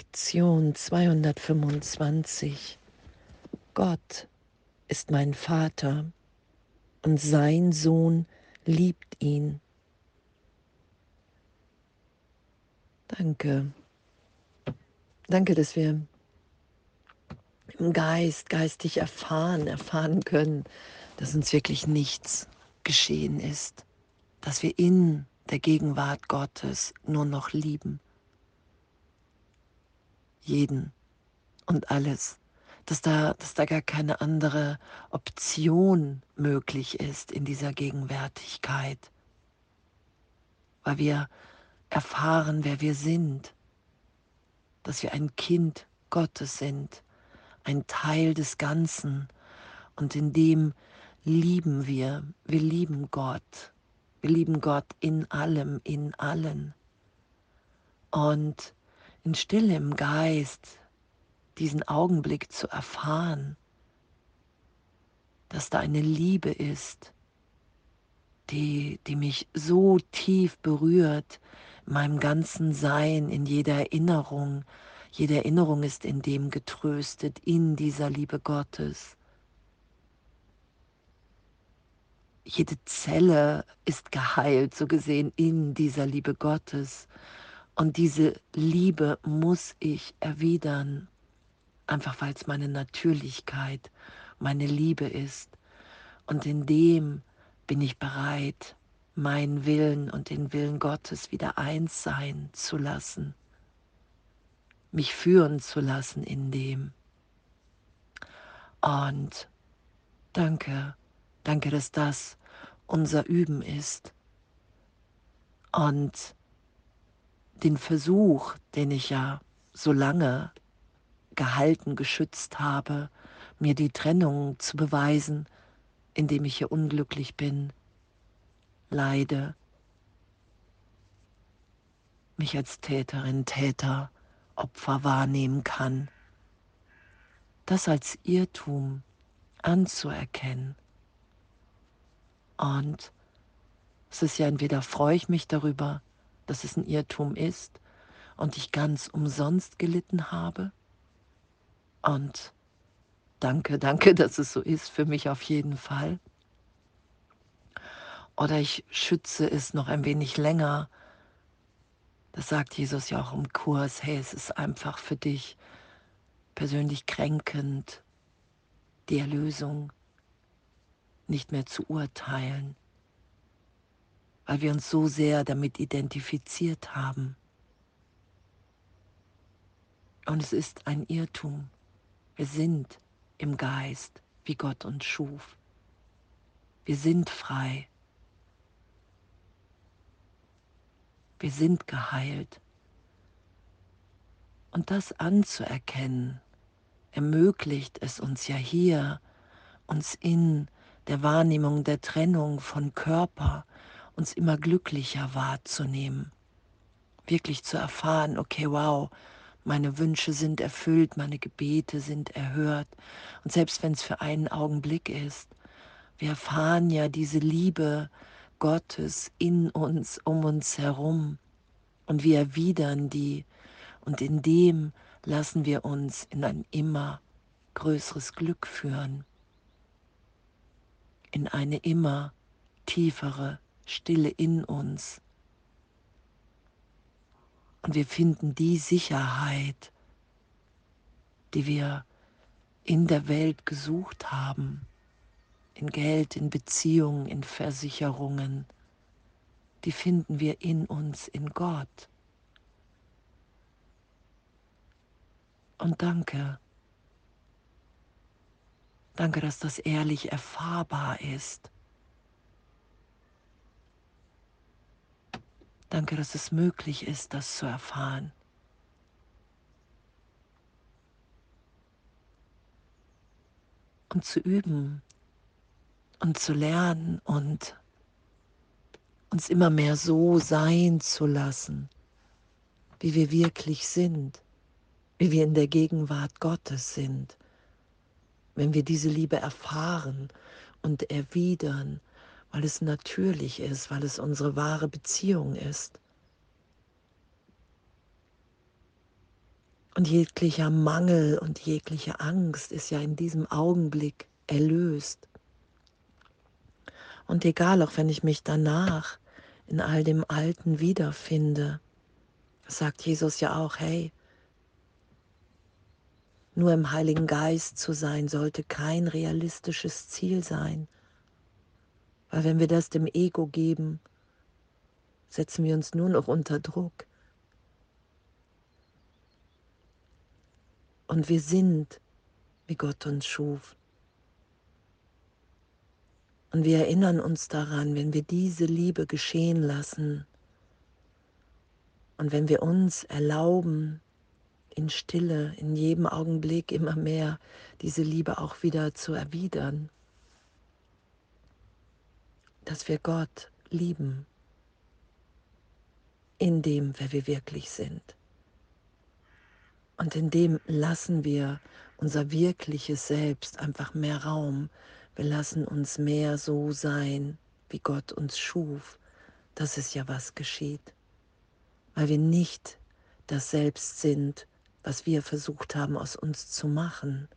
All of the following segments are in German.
Lektion 225. Gott ist mein Vater und sein Sohn liebt ihn. Danke. Danke, dass wir im Geist, geistig erfahren, erfahren können, dass uns wirklich nichts geschehen ist, dass wir in der Gegenwart Gottes nur noch lieben jeden und alles, dass da, dass da gar keine andere Option möglich ist in dieser Gegenwärtigkeit, weil wir erfahren, wer wir sind, dass wir ein Kind Gottes sind, ein Teil des Ganzen. Und in dem lieben wir, wir lieben Gott, wir lieben Gott in allem, in allen. Und in Stille im Geist diesen Augenblick zu erfahren, dass da eine Liebe ist, die, die mich so tief berührt, in meinem ganzen Sein, in jeder Erinnerung. Jede Erinnerung ist in dem getröstet, in dieser Liebe Gottes. Jede Zelle ist geheilt, so gesehen, in dieser Liebe Gottes. Und diese Liebe muss ich erwidern, einfach weil es meine Natürlichkeit, meine Liebe ist. Und in dem bin ich bereit, meinen Willen und den Willen Gottes wieder eins sein zu lassen, mich führen zu lassen in dem. Und danke, danke, dass das unser Üben ist. Und den Versuch, den ich ja so lange gehalten, geschützt habe, mir die Trennung zu beweisen, indem ich hier unglücklich bin, leide, mich als Täterin, Täter, Opfer wahrnehmen kann, das als Irrtum anzuerkennen. Und es ist ja entweder freue ich mich darüber, dass es ein Irrtum ist und ich ganz umsonst gelitten habe. Und danke, danke, dass es so ist, für mich auf jeden Fall. Oder ich schütze es noch ein wenig länger. Das sagt Jesus ja auch im Kurs. Hey, es ist einfach für dich persönlich kränkend, die Erlösung nicht mehr zu urteilen, weil wir uns so sehr damit identifiziert haben. Und es ist ein Irrtum. Wir sind im Geist, wie Gott uns schuf. Wir sind frei. Wir sind geheilt. Und das anzuerkennen, ermöglicht es uns ja hier, uns in der Wahrnehmung der Trennung von Körper uns immer glücklicher wahrzunehmen. Wirklich zu erfahren, okay, wow, meine Wünsche sind erfüllt, meine Gebete sind erhört. Und selbst wenn es für einen Augenblick ist, wir erfahren ja diese Liebe Gottes in uns, um uns herum. Und wir erwidern die. Und in dem lassen wir uns in ein immer größeres Glück führen. In eine immer tiefere Stille in uns. Und wir finden die Sicherheit, die wir in der Welt gesucht haben, in Geld, in Beziehungen, in Versicherungen, die finden wir in uns, in Gott. Und danke, danke, dass das ehrlich erfahrbar ist Danke, dass es möglich ist, das zu erfahren. Und zu üben und zu lernen und uns immer mehr so sein zu lassen, wie wir wirklich sind, wie wir in der Gegenwart Gottes sind. Wenn wir diese Liebe erfahren und erwidern weil es natürlich ist, weil es unsere wahre Beziehung ist. Und jeglicher Mangel und jegliche Angst ist ja in diesem Augenblick erlöst. Und egal, auch wenn ich mich danach in all dem Alten wiederfinde, sagt Jesus ja auch, hey, nur im Heiligen Geist zu sein, sollte kein realistisches Ziel sein. Weil wenn wir das dem Ego geben, setzen wir uns nur noch unter Druck. Und wir sind, wie Gott uns schuf. Und wir erinnern uns daran, wenn wir diese Liebe geschehen lassen und wenn wir uns erlauben, in Stille, in jedem Augenblick immer mehr diese Liebe auch wieder zu erwidern, dass wir Gott lieben, in dem, wer wir wirklich sind. Und in dem lassen wir unser wirkliches Selbst einfach mehr Raum. Wir lassen uns mehr so sein, wie Gott uns schuf. Das ist ja was geschieht. Weil wir nicht das Selbst sind, was wir versucht haben aus uns zu machen,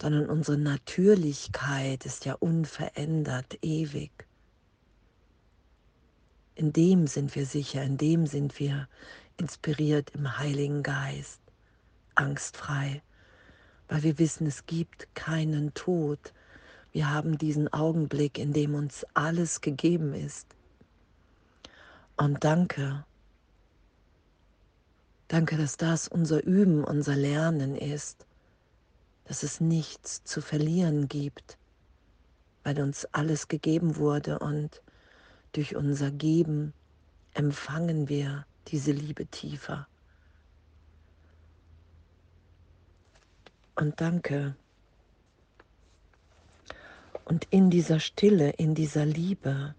sondern unsere Natürlichkeit ist ja unverändert, ewig. In dem sind wir sicher, in dem sind wir inspiriert im Heiligen Geist, angstfrei, weil wir wissen, es gibt keinen Tod. Wir haben diesen Augenblick, in dem uns alles gegeben ist. Und danke, danke, dass das unser Üben, unser Lernen ist, dass es nichts zu verlieren gibt, weil uns alles gegeben wurde und durch unser Geben empfangen wir diese Liebe tiefer. Und danke. Und in dieser Stille, in dieser Liebe,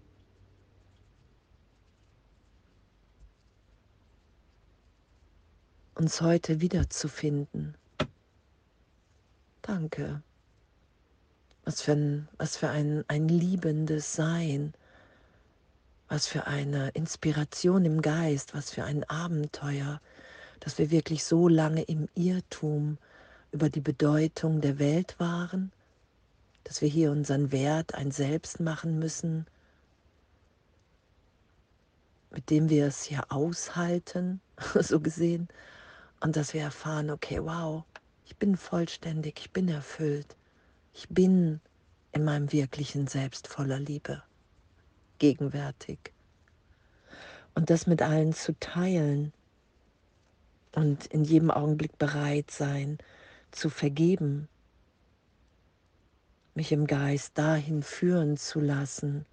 uns heute wiederzufinden. Danke. Was für ein, was für ein, ein liebendes Sein, was für eine Inspiration im Geist, was für ein Abenteuer, dass wir wirklich so lange im Irrtum über die Bedeutung der Welt waren, dass wir hier unseren Wert ein Selbst machen müssen, mit dem wir es hier aushalten, so gesehen, und dass wir erfahren, okay, wow, ich bin vollständig, ich bin erfüllt, ich bin in meinem wirklichen Selbst voller Liebe. Gegenwärtig. Und das mit allen zu teilen und in jedem Augenblick bereit sein, zu vergeben, mich im Geist dahin führen zu lassen,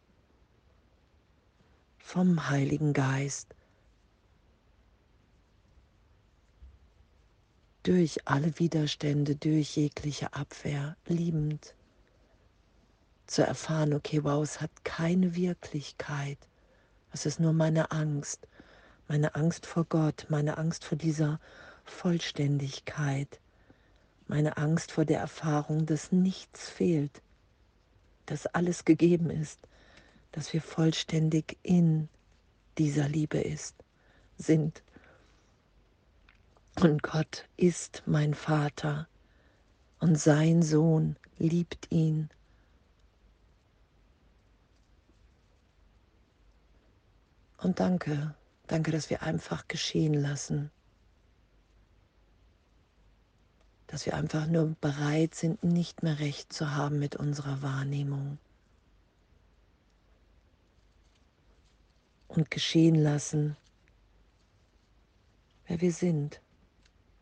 vom Heiligen Geist, durch alle Widerstände, durch jegliche Abwehr, liebend zu erfahren, okay, wow, es hat keine Wirklichkeit. Es ist nur meine Angst, meine Angst vor Gott, meine Angst vor dieser Vollständigkeit, meine Angst vor der Erfahrung, dass nichts fehlt, dass alles gegeben ist, dass wir vollständig in dieser Liebe ist, sind. Und Gott ist mein Vater und sein Sohn liebt ihn Und danke, danke, dass wir einfach geschehen lassen. Dass wir einfach nur bereit sind, nicht mehr recht zu haben mit unserer Wahrnehmung. Und geschehen lassen, wer wir sind.